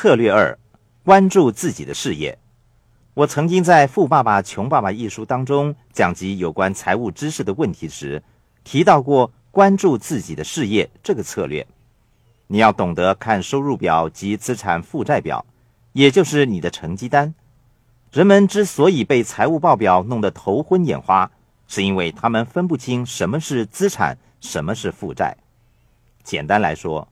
策略二：关注自己的事业。我曾经在《富爸爸穷爸爸》一书当中讲及有关财务知识的问题时，提到过关注自己的事业这个策略。你要懂得看收入表及资产负债表，也就是你的成绩单。人们之所以被财务报表弄得头昏眼花，是因为他们分不清什么是资产，什么是负债。简单来说，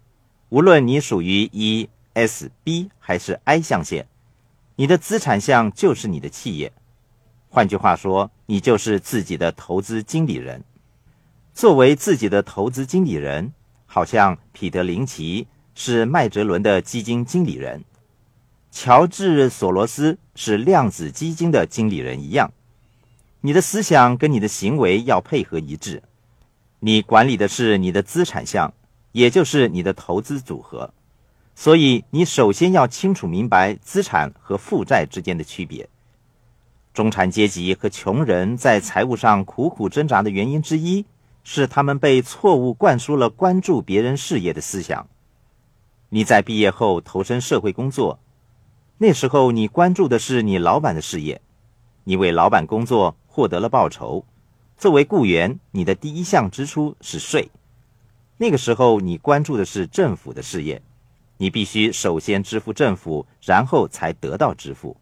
无论你属于一、S、B 还是 I 象限。你的资产项就是你的企业，换句话说，你就是自己的投资经理人。作为自己的投资经理人，好像彼得林奇是麦哲伦的基金经理人，乔治索罗斯是量子基金的经理人一样。你的思想跟你的行为要配合一致。你管理的是你的资产项，也就是你的投资组合。所以，你首先要清楚明白资产和负债之间的区别。中产阶级和穷人在财务上苦苦挣扎的原因之一，是他们被错误灌输了关注别人事业的思想。你在毕业后投身社会工作，那时候你关注的是你老板的事业，你为老板工作获得了报酬。作为雇员，你的第一项支出是税。那个时候，你关注的是政府的事业。你必须首先支付政府，然后才得到支付。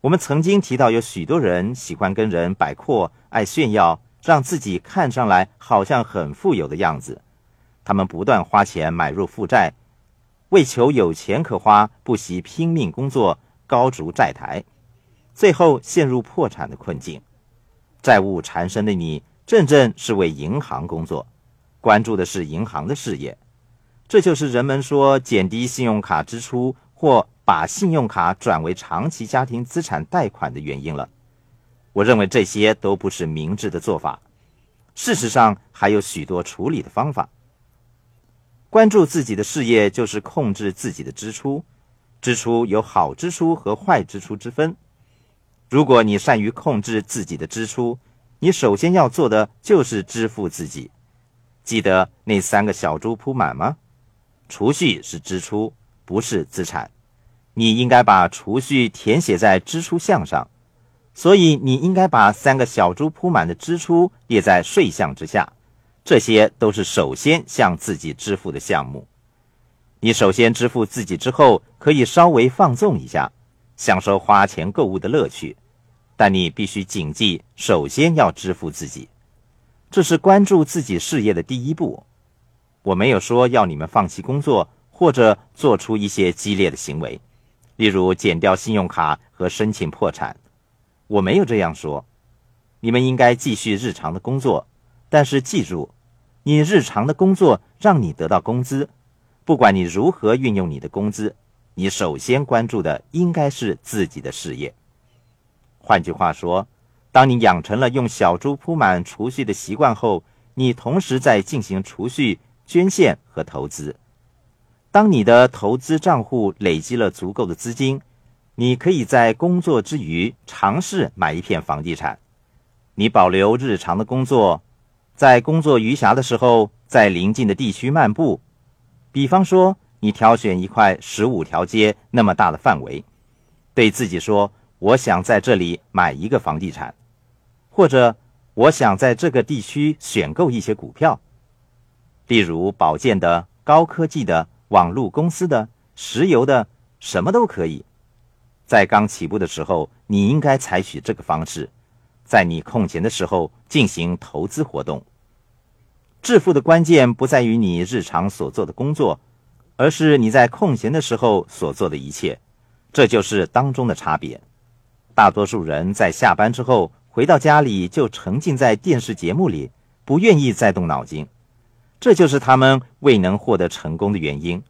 我们曾经提到，有许多人喜欢跟人摆阔，爱炫耀，让自己看上来好像很富有的样子。他们不断花钱买入负债，为求有钱可花，不惜拼命工作，高筑债台，最后陷入破产的困境。债务缠身的你，正正是为银行工作，关注的是银行的事业。这就是人们说减低信用卡支出或把信用卡转为长期家庭资产贷款的原因了。我认为这些都不是明智的做法。事实上，还有许多处理的方法。关注自己的事业，就是控制自己的支出。支出有好支出和坏支出之分。如果你善于控制自己的支出，你首先要做的就是支付自己。记得那三个小猪铺满吗？储蓄是支出，不是资产。你应该把储蓄填写在支出项上，所以你应该把三个小猪铺满的支出列在税项之下。这些都是首先向自己支付的项目。你首先支付自己之后，可以稍微放纵一下，享受花钱购物的乐趣。但你必须谨记，首先要支付自己。这是关注自己事业的第一步。我没有说要你们放弃工作或者做出一些激烈的行为，例如减掉信用卡和申请破产。我没有这样说。你们应该继续日常的工作，但是记住，你日常的工作让你得到工资。不管你如何运用你的工资，你首先关注的应该是自己的事业。换句话说，当你养成了用小猪铺满储蓄的习惯后，你同时在进行储蓄。捐献和投资。当你的投资账户累积了足够的资金，你可以在工作之余尝试买一片房地产。你保留日常的工作，在工作余暇的时候，在邻近的地区漫步。比方说，你挑选一块十五条街那么大的范围，对自己说：“我想在这里买一个房地产，或者我想在这个地区选购一些股票。”例如保健的、高科技的、网络公司的、石油的，什么都可以。在刚起步的时候，你应该采取这个方式，在你空闲的时候进行投资活动。致富的关键不在于你日常所做的工作，而是你在空闲的时候所做的一切，这就是当中的差别。大多数人在下班之后回到家里就沉浸在电视节目里，不愿意再动脑筋。这就是他们未能获得成功的原因，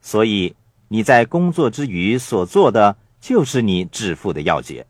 所以你在工作之余所做的，就是你致富的要诀。